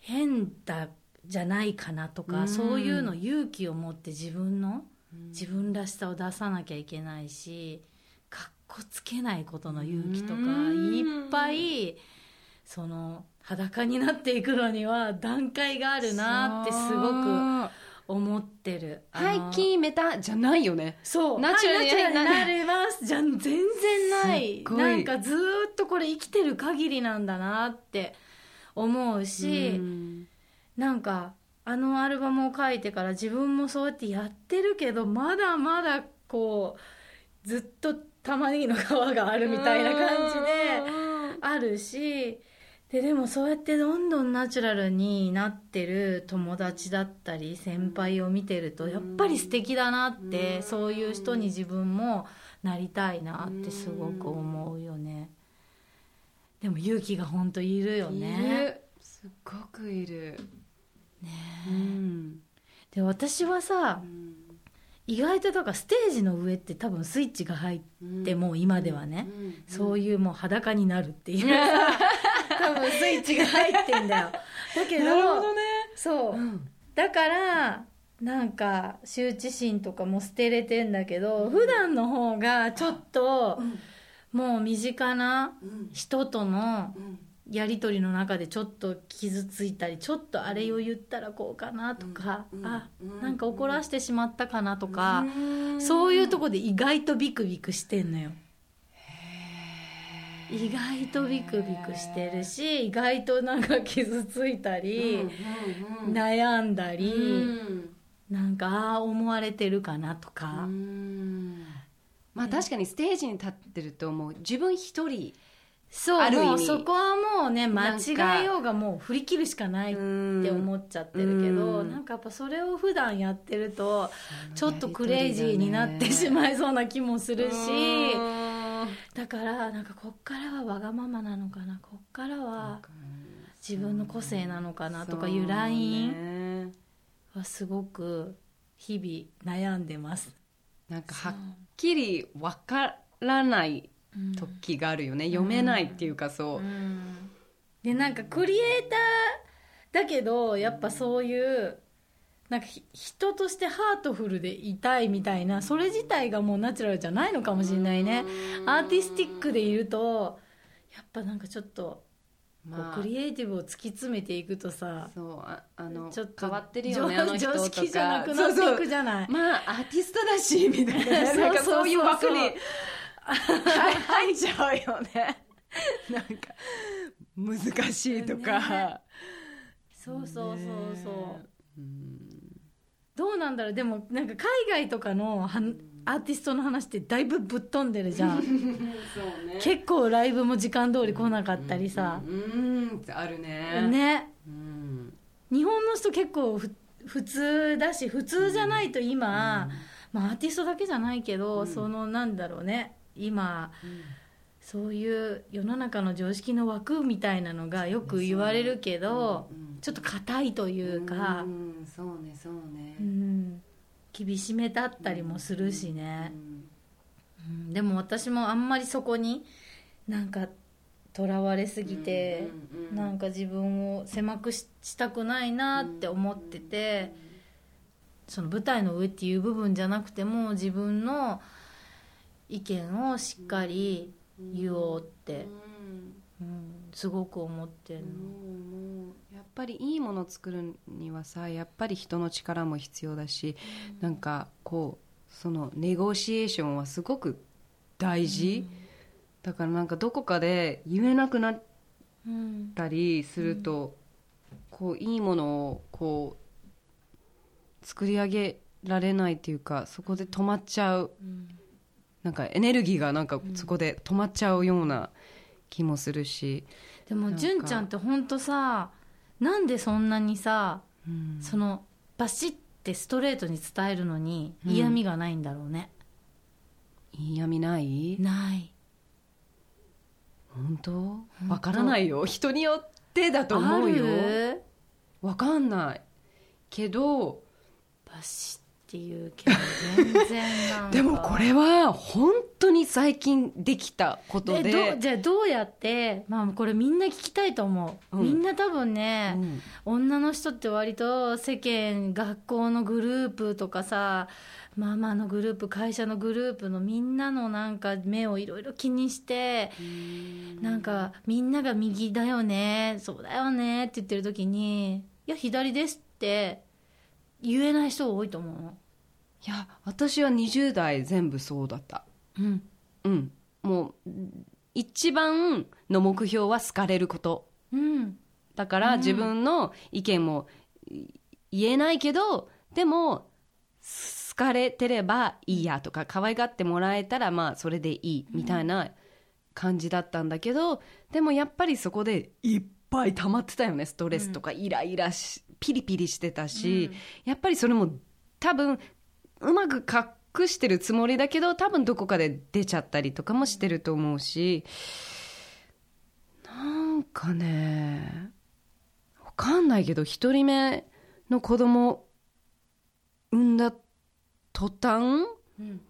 [SPEAKER 2] 変だじゃないかなとか、
[SPEAKER 1] うん。
[SPEAKER 2] そういうの勇気を持って自分の自分らしさを出さなきゃいけないしこつけないことの勇気とか
[SPEAKER 1] うん。
[SPEAKER 2] いっぱいその裸になっていくのには段階があるなってすごく
[SPEAKER 1] く
[SPEAKER 2] 思ってる。
[SPEAKER 1] はい
[SPEAKER 2] あの
[SPEAKER 1] 決めたじゃないよね。
[SPEAKER 2] そう。
[SPEAKER 1] ナチュラルに
[SPEAKER 2] なれます。じゃん全然ない。なんかずーっとこれ生きてる限りなんだなって思うし、
[SPEAKER 1] うん。
[SPEAKER 2] なんかあのアルバムを書いてから自分もそうやってやってるけどまだまだこうずっと玉ねぎの皮があるみたいな感じであるしででもそうやってどんどんナチュラルになってる友達だったり先輩を見てるとやっぱり素敵だなってそういう人に自分もなりたいなってすごく思うよね。でも勇気が本当いるよ
[SPEAKER 1] い
[SPEAKER 2] ね
[SPEAKER 1] る。すっごくいる。うん。
[SPEAKER 2] で私はさ意外とだからステージの上って多分スイッチが入ってもう今ではね、そういうもう裸になるっていう。多分スイッチが入ってんだよ。(laughs) だけど
[SPEAKER 1] なるほどね。
[SPEAKER 2] そう、だからなんか羞恥心とかも捨てれてんだけど、普段の方がちょっと、もう身近な人とのやり取りの中でちょっと傷ついたりちょっとあれを言ったらこうかなとか、あなんか怒らしてしまったかなとか、そういうとこで意外とビクビクしてんのよ。意外とビクビクしてるし意外となんか傷ついたり、悩んだり、なんかああ思われてるかなとか、
[SPEAKER 1] まあ確かにステージに立ってるともう自分一人
[SPEAKER 2] そうもうそこはもうね間違えようがもう振り切るしかないって思っちゃってるけど、
[SPEAKER 1] うん。
[SPEAKER 2] なんかやっぱそれを普段やってるとちょっとクレイジーになってしまいそうな気もするし、だからなんかこっからはわがままなのかなこっからは自分の個性なのかなとかいうライン
[SPEAKER 1] ン
[SPEAKER 2] はすごく日々悩んでます。
[SPEAKER 1] なんかはっきりわからない時があるよね、読めないっていうかそう、
[SPEAKER 2] でなんかクリエイターだけどやっぱそういうなんかひ人としてハートフルでいたいみたいなそれ自体がもうナチュラルじゃないのかもしれないね。アーティスティックでいるとやっぱなんかちょっと
[SPEAKER 1] まあ。
[SPEAKER 2] クリエイティブを突き詰めていくとさ
[SPEAKER 1] そうああの
[SPEAKER 2] ちょっと
[SPEAKER 1] 変わってるよねあの人
[SPEAKER 2] 常識じゃなくなっていくじゃない。
[SPEAKER 1] まあアーティストだしみたいな。
[SPEAKER 2] そう
[SPEAKER 1] いう枠にはい入っちゃうよね。なんか難しいとか、
[SPEAKER 2] そうそうそうそう、
[SPEAKER 1] うん。
[SPEAKER 2] どうなんだろう。でもなんか海外とかのはアーティストの話ってだいぶぶっ飛んでるじゃん。
[SPEAKER 1] そうね。
[SPEAKER 2] 結構ライブも時間通り来なかったりさ、
[SPEAKER 1] うん。あるね。
[SPEAKER 2] ね。
[SPEAKER 1] うん。
[SPEAKER 2] 日本の人結構ふ普通だし普通じゃないと今、まあ、アーティストだけじゃないけど、そのなんだろうね今、そういう世の中の常識の枠みたいなのがよく言われるけど、
[SPEAKER 1] うん。
[SPEAKER 2] ちょっと硬いというか、
[SPEAKER 1] うん。そうねそうね。
[SPEAKER 2] うん。厳しめだったりもするしね、うん。でも私もあんまりそこになんかとらわれすぎて、
[SPEAKER 1] うんうんうん
[SPEAKER 2] なんか自分を狭くししたくないなって思ってて、その舞台の上っていう部分じゃなくても自分の意見をしっかり言おうって、うん。すごく思ってるの。
[SPEAKER 1] やっぱりいいものを作るにはさやっぱり人の力も必要だし、なんかこうそのネゴシエーションはすごく大事、だからなんかどこかで言えなくなっ
[SPEAKER 2] うん
[SPEAKER 1] たりすると、こういいものをこう作り上げられないっていうかそこで止まっちゃう、なんかエネルギーがなんかそこで止まっちゃうような気もするし、
[SPEAKER 2] でも
[SPEAKER 1] なんか。
[SPEAKER 2] 純ちゃんって本当さなんでそんなにさ
[SPEAKER 1] うん。
[SPEAKER 2] そのバシッてストレートに伝えるのに
[SPEAKER 1] うん。
[SPEAKER 2] 嫌味がないんだろうね、
[SPEAKER 1] 嫌味ない？
[SPEAKER 2] ない。
[SPEAKER 1] 本当？
[SPEAKER 2] 当？
[SPEAKER 1] わからないよ。人によってだと思うよ。わかんない。けど
[SPEAKER 2] バシッっていうけど全然なんか。
[SPEAKER 1] でもこれは本当に最近できたことで。
[SPEAKER 2] じゃあどうやってまあこれみんな聞きたいと思う、
[SPEAKER 1] うん。
[SPEAKER 2] みんな多分ね、
[SPEAKER 1] うん。
[SPEAKER 2] 女の人って割と世間学校のグループとかさママのグループ会社のグループのみんなのなんか目をいろいろ気にしてなんかみんなが右だよねそうだよねって言ってる時にいや左ですって言えない人が多いと思うの。
[SPEAKER 1] いや私は20代全部そうだった。
[SPEAKER 2] うん。
[SPEAKER 1] うん。もう一番の目標は好かれること。
[SPEAKER 2] うん。
[SPEAKER 1] だから自分の意見もい言えないけどでも好かれてればいいやとか可愛がってもらえたらまあそれでいいみたいな感じだったんだけどでもやっぱりそこでいっぱい溜まってたよね。ストレスとかイライラしピリピリしてたし、やっぱりそれも多分うまく隠してるつもりだけど多分どこかで出ちゃったりとかもしてると思うしなんかねわかんないけど一人目の子供産んだ途端
[SPEAKER 2] うん。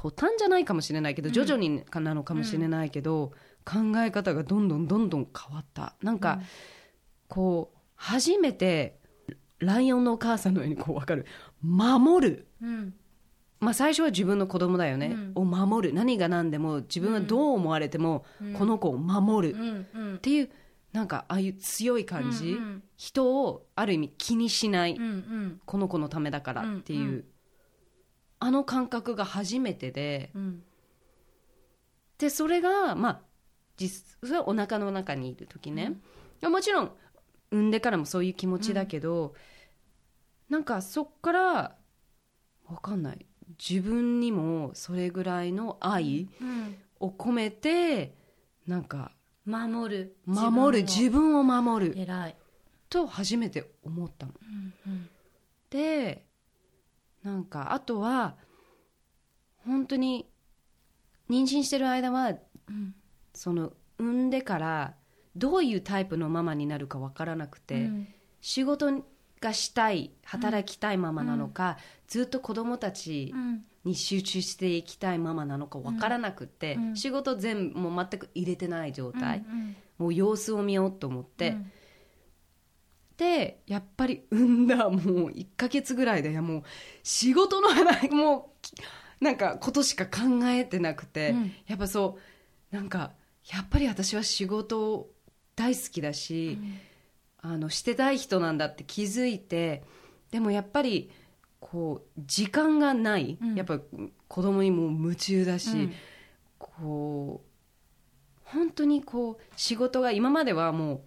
[SPEAKER 1] 途端じゃないかもしれないけど徐々になのかもしれないけど、考え方がどんどんどんどん変わった。なんか、こう初めてライオンのお母さんのようにこう分かる。守る。
[SPEAKER 2] うん。
[SPEAKER 1] まあ、最初は自分の子供だよね、を守る。何が何でも自分はどう思われても、この子を守る、
[SPEAKER 2] うんうん。
[SPEAKER 1] っていうなんかああいう強い感じ、
[SPEAKER 2] うんうん。
[SPEAKER 1] 人をある意味気にしない、
[SPEAKER 2] うんうん。
[SPEAKER 1] この子のためだから。っていう、
[SPEAKER 2] うんう
[SPEAKER 1] あの感覚が初めてで。
[SPEAKER 2] うん。
[SPEAKER 1] でそれがまあ実それはお腹の中にいる時ね、いやもちろん産んでからもそういう気持ちだけど、なんかそっからわかんない。自分にもそれぐらいの愛
[SPEAKER 2] うん
[SPEAKER 1] を込めてなんか
[SPEAKER 2] 守る。
[SPEAKER 1] 守る。
[SPEAKER 2] 自
[SPEAKER 1] 自分を守る。
[SPEAKER 2] 偉い。
[SPEAKER 1] と初めて思ったの。
[SPEAKER 2] うん。
[SPEAKER 1] でなんかあとは本当に妊娠してる間は
[SPEAKER 2] うん。
[SPEAKER 1] その産んでからどういうタイプのママになるかわからなくて、
[SPEAKER 2] うん。
[SPEAKER 1] 仕事がしたい働きたいママなのか、ずっと子供たち
[SPEAKER 2] うん。
[SPEAKER 1] に集中していきたいママなのかわからなくて、
[SPEAKER 2] うん。
[SPEAKER 1] 仕事全部もう全く入れてない状態、
[SPEAKER 2] うん
[SPEAKER 1] もう様子を見ようと思って、
[SPEAKER 2] うん。
[SPEAKER 1] でやっぱり産んだもう1ヶ月ぐらいでいやもう仕事の話もうきなんかことしか考えてなくて、
[SPEAKER 2] うん。
[SPEAKER 1] やっぱそうなんかやっぱり私は仕事大好きだし、あのしてたい人なんだって気づいてでもやっぱりこう時間がない、
[SPEAKER 2] うん。
[SPEAKER 1] やっぱ子供にもう夢中だし、
[SPEAKER 2] うん。
[SPEAKER 1] こう本当にこう仕事が今まではもう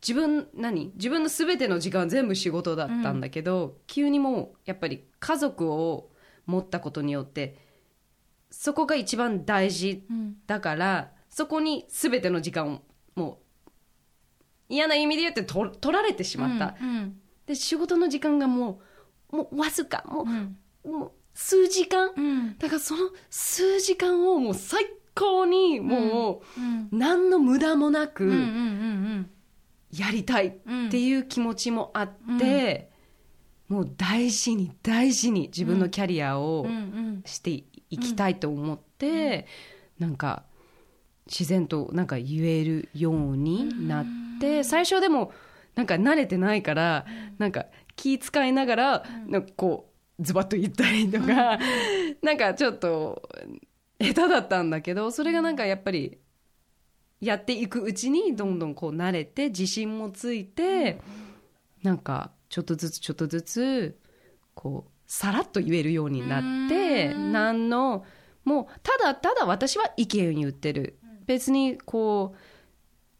[SPEAKER 1] 自分何？自分の全ての時間は全部仕事だったんだけど、急にもうやっぱり家族を持ったことによってそこが一番大事
[SPEAKER 2] うん
[SPEAKER 1] だからそこに全ての時間をもう嫌な意味で言ってと取られてしまった、
[SPEAKER 2] うん
[SPEAKER 1] で仕事の時間がもうもうわずかも
[SPEAKER 2] うん。
[SPEAKER 1] う,、もう数時間、
[SPEAKER 2] うん。
[SPEAKER 1] だからその数時間をもう最高にも
[SPEAKER 2] うん
[SPEAKER 1] う何の無駄もなく
[SPEAKER 2] うんうんうん
[SPEAKER 1] やりたい
[SPEAKER 2] うん
[SPEAKER 1] っていう気持ちもあって、もう大事に大事に自分のキャリアを
[SPEAKER 2] うんうん。
[SPEAKER 1] していきたいと思って、なんか自然となんか言えるようになって、最初でもなんか慣れてないから、なんか気遣いながら、なんかこうズバッと言ったりとか、なんかちょっと下手だったんだけどそれがなんかやっぱりやっていくうちにどんどんこう慣れて自信もついて、なんかちょっとずつちょっとずつこうさらっと言えるようになって
[SPEAKER 2] うん。
[SPEAKER 1] 何のもうただただ私は意見を言ってる別にこう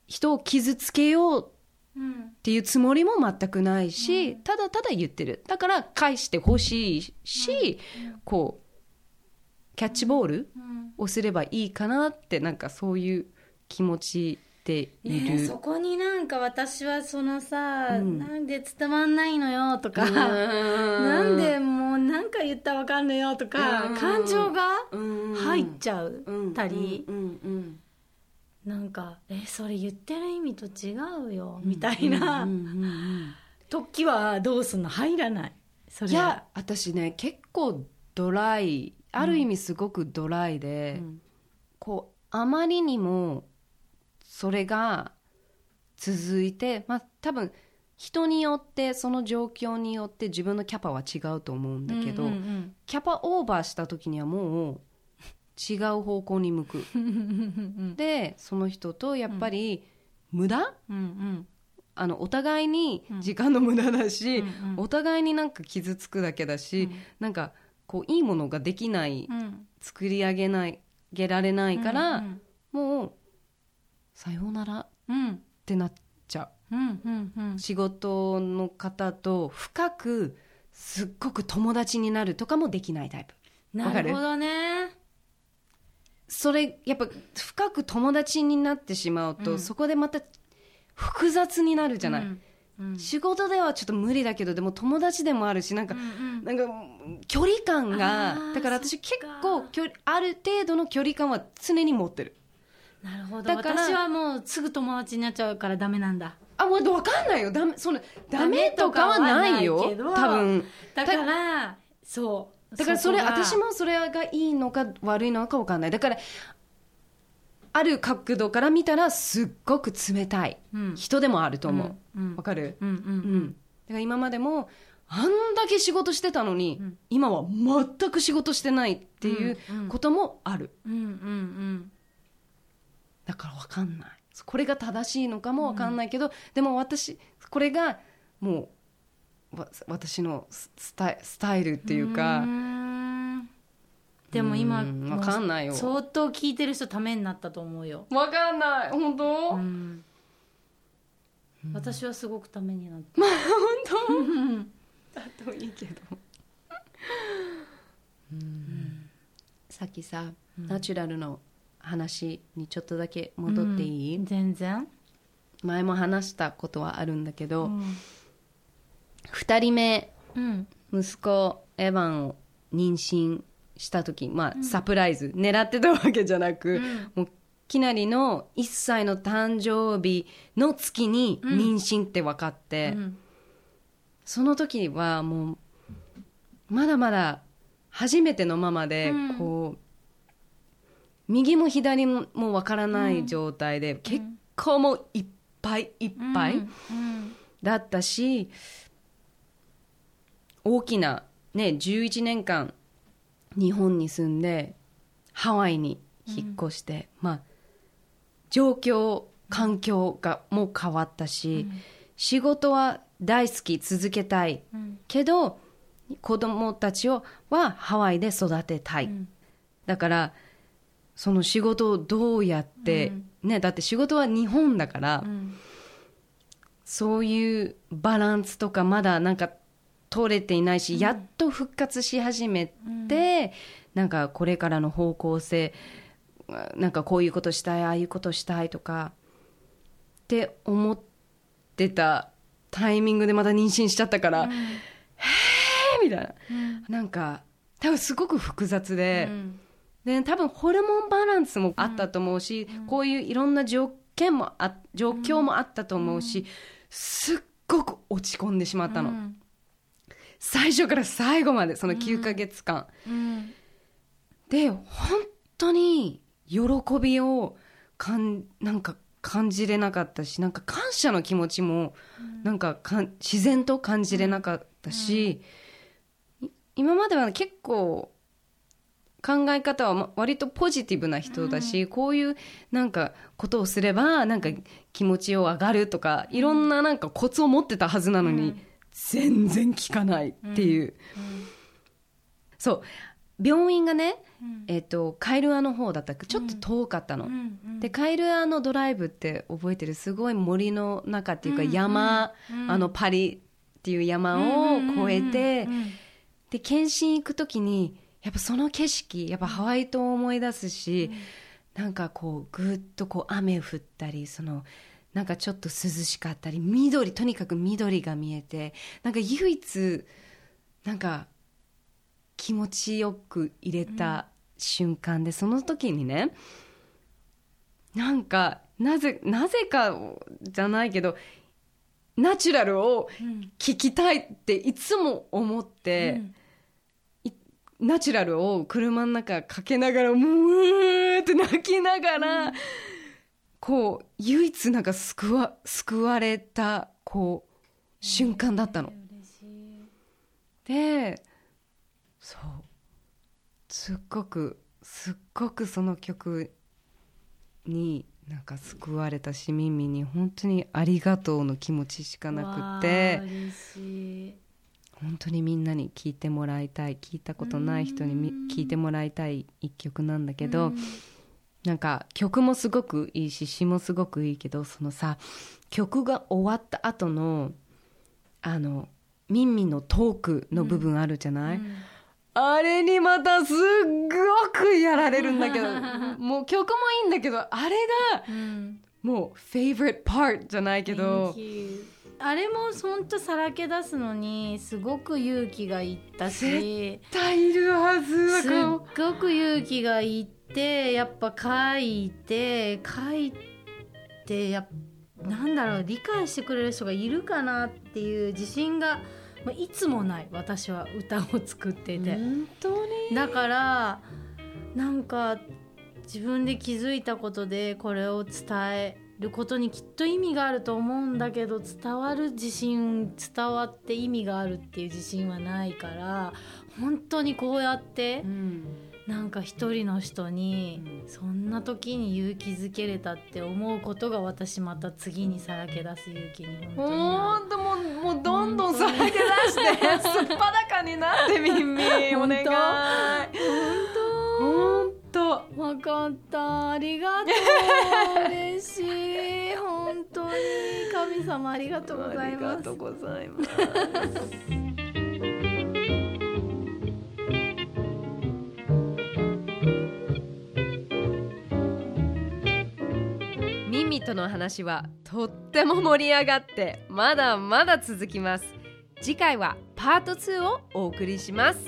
[SPEAKER 1] 人を傷つけよう
[SPEAKER 2] うん
[SPEAKER 1] っていうつもりも全くないし、ただただ言ってる。だから返してほしいし、こうキャッチボール
[SPEAKER 2] うん。
[SPEAKER 1] をすればいいかなってなんかそういう気持ちでいる、
[SPEAKER 2] ねえそこになんか私はそのさ、
[SPEAKER 1] うん。
[SPEAKER 2] なんで伝わんないのよとか、
[SPEAKER 1] な (laughs)
[SPEAKER 2] なんでもうなんか言ったらわかんのよとか、
[SPEAKER 1] うん。
[SPEAKER 2] 感情が入っち
[SPEAKER 1] ゃ
[SPEAKER 2] ゃうたり、
[SPEAKER 1] うん。うん
[SPEAKER 2] なんかえそれ言ってる意味と違うよ、みたいな、時はどうすんの？入らない。それ。
[SPEAKER 1] いや私ね結構ドライある意味すごくドライで、
[SPEAKER 2] うん。
[SPEAKER 1] こうあまりにもそれが続いてまあ多分人によってその状況によって自分のキャパは違うと思うんだけど、キャパオーバーした時にはもう違う方向に向く。
[SPEAKER 2] うん。
[SPEAKER 1] でその人とやっぱり無駄、
[SPEAKER 2] うんうん。
[SPEAKER 1] あのお互いに時間の無駄だし、
[SPEAKER 2] うんうん。
[SPEAKER 1] お互いになんか傷つくだけだし、なんかこういいものができない、
[SPEAKER 2] うん。
[SPEAKER 1] 作り上げないげられないから、
[SPEAKER 2] うん
[SPEAKER 1] もうさようならっ
[SPEAKER 2] うん
[SPEAKER 1] てなっちゃ
[SPEAKER 2] う。ん。うんうん
[SPEAKER 1] う仕事の方と深くすっごく友達になるとかもできないタイプ。
[SPEAKER 2] なるほどね
[SPEAKER 1] それやっぱ深く友達になってしまうと、
[SPEAKER 2] うん。
[SPEAKER 1] そこでまた複雑になるじゃない、
[SPEAKER 2] うんうん。
[SPEAKER 1] 仕事ではちょっと無理だけどでも友達でもあるしなんか、
[SPEAKER 2] うん
[SPEAKER 1] なんか距離感
[SPEAKER 2] あ
[SPEAKER 1] が
[SPEAKER 2] ー
[SPEAKER 1] だから私
[SPEAKER 2] そっ
[SPEAKER 1] 結
[SPEAKER 2] か。
[SPEAKER 1] 構距離ある程度の距離感は常に持ってる。
[SPEAKER 2] なるほど。
[SPEAKER 1] だから
[SPEAKER 2] 私はもうすぐ友達になっちゃうからダメなんだ。
[SPEAKER 1] あもう分かんないよ。ダメそのダメとかはないよ
[SPEAKER 2] ダメとかはないけど
[SPEAKER 1] 多分。
[SPEAKER 2] だからそう
[SPEAKER 1] だからそれ私もそれがいいのか悪いのか分かんない。だからある角度から見たらすっごく冷たい。
[SPEAKER 2] うん。
[SPEAKER 1] 人でもあると思う。わ、
[SPEAKER 2] うん。
[SPEAKER 1] かる？
[SPEAKER 2] うんうん
[SPEAKER 1] うん、だから今までもあんだけ仕事してたのに、
[SPEAKER 2] うん。
[SPEAKER 1] 今は全く仕事してないっていうこともある、
[SPEAKER 2] うんうんうん。
[SPEAKER 1] だから分かんない。これが正しいのかも分かんないけど、でも私これがもうわ私のススタイスタイルっていうか、
[SPEAKER 2] ん。でも今
[SPEAKER 1] うんわかんないよ。
[SPEAKER 2] 相当聞いてる人ためになったと思うよ、
[SPEAKER 1] 分かんない。本当、
[SPEAKER 2] うん。私はすごくためになった。
[SPEAKER 1] ま (laughs) あ本当？(laughs) だといいけど。さっきさ、ナチュラルの話にちょっとだけ戻っていい、
[SPEAKER 2] 全然。
[SPEAKER 1] 前も話したことはあるんだけど、
[SPEAKER 2] うん
[SPEAKER 1] 2人目
[SPEAKER 2] うん。
[SPEAKER 1] 息子エヴァンを妊娠した時、まあ、サプライズ、狙ってたわけじゃなく、もうきなりの1歳の誕生日の月に妊娠って分かって、
[SPEAKER 2] うん。
[SPEAKER 1] その時はもうまだまだ初めてのママで、
[SPEAKER 2] うん。
[SPEAKER 1] こう右も左ももう分からない状態で、結構もういっぱいいっぱい
[SPEAKER 2] うん。
[SPEAKER 1] だったし、大きな、ね、11年間日本に住んでハワイに引っ越して、まあ状況環境がもう変わったし、仕事は大好き続けたい、
[SPEAKER 2] うん。
[SPEAKER 1] けど子供たちをはハワイで育てたい、
[SPEAKER 2] ん。
[SPEAKER 1] だからその仕事をどうやって、ね、だって仕事は日本だから、
[SPEAKER 2] うん。
[SPEAKER 1] そういうバランスとかまだなんか取れていないし、やっと復活し始めて、なんかこれからの方向性なんかこういうことしたいああいうことしたいとかって思ってたタイミングでまた妊娠しちゃったから、へえみたいな、なんか多分すごく複雑で、で多分ホルモンバランスもあったと思うし、こういういろんな条件もあ状況もあったと思うし、すっごく落ち込んでしまったの、最初から最後までその9ヶ月間、で本当に喜びをかんなんか感じれなかったしなんか感謝の気持ちもなんかかん自然と感じれなかったし、い今までは結構考え方はま割とポジティブな人だし、こういうなんかことをすればなんか気持ちを上がるとかいろんななんかコツを持ってたはずなのに、全然効かないっていう、そう。病院がね、えっとカイルアの方だったちょっと遠かったの、でカイルアのドライブって覚えてる？すごい森の中っていうか山、あのパリっていう山を越えて、で検診行く時にやっぱその景色やっぱハワイ島を思い出すし、なんかこうぐっとこう雨降ったりそのなんかちょっと涼しかったり緑とにかく緑が見えてなんか唯一なんか気持ちよく入れた瞬間で、その時にねなんかなぜなぜかじゃないけどナチュラルを聞きたいっていつも思って、いナチュラルを車の中かけながらもううーって泣きながら、こう唯一なんか救わ救われたこう瞬間だったの。でそうすっごくすっごくその曲になんか救われたし耳に本当にありがとうの気持ちしかなくて本当にみんなに聴いてもらいたい聞いたことない人にみ聴いてもらいたい一曲なんだけど、なんか曲もすごくいいし詩もすごくいいけどそのさ曲が終わった後のあのミンミンのトークの部分あるじゃない、あれにまたすっごくやられるんだけど (laughs) もう曲もいいんだけどあれが
[SPEAKER 2] うん。
[SPEAKER 1] もうフェイブリットパートじゃないけど
[SPEAKER 2] あれもほんとさらけ出すのにすごく勇気がいったし
[SPEAKER 1] 絶対いるはず
[SPEAKER 2] すっごく勇気がいってやっぱ書いて書いてやっなんだろう理解してくれる人がいるかなっていう自信が、まあ、いつもない私は歌を作ってて。
[SPEAKER 1] 本当に？
[SPEAKER 2] だからなんか自分で気づいたことでこれを伝えることにきっと意味があると思うんだけど伝わる自信伝わって意味があるっていう自信はないから本当にこうやって
[SPEAKER 1] うん
[SPEAKER 2] なんか一人の人にそんな時に勇気づけれたって思うことが私また次にさらけ出す勇気に本当に。
[SPEAKER 1] もうもうどんどんさらけ出してすっぱだかになってみんみんお願い。ほんと
[SPEAKER 2] るわかった。ありがとう。嬉しい。本当に。神様ありがとうござい
[SPEAKER 1] あり
[SPEAKER 2] ます
[SPEAKER 1] がとうございますとの話はとっても盛り上がってまだまだ続きます。次回はパート2をお送りします。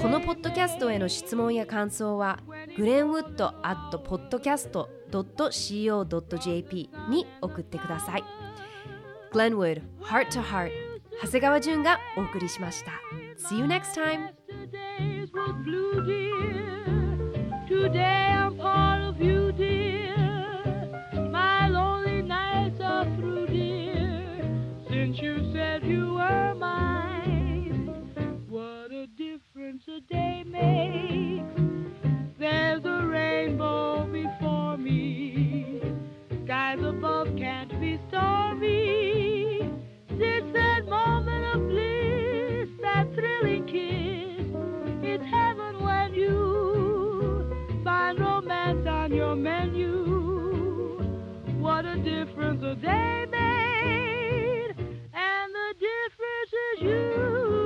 [SPEAKER 1] このポッドキャストへの質問や感想はグレンウッド at podcast.co.jp に送ってください。Glenwood Heart to Heart 長谷川淳がお送りしました。See you next time!
[SPEAKER 3] Yesterdays was blue, dear. Today I'm part of you, dear. My lonely nights are through, dear. Since you said you were mine, what a difference a day makes. There's a rainbow before me. Skies above can't be stormy. your menu.
[SPEAKER 4] What a difference a day made, and the difference is you.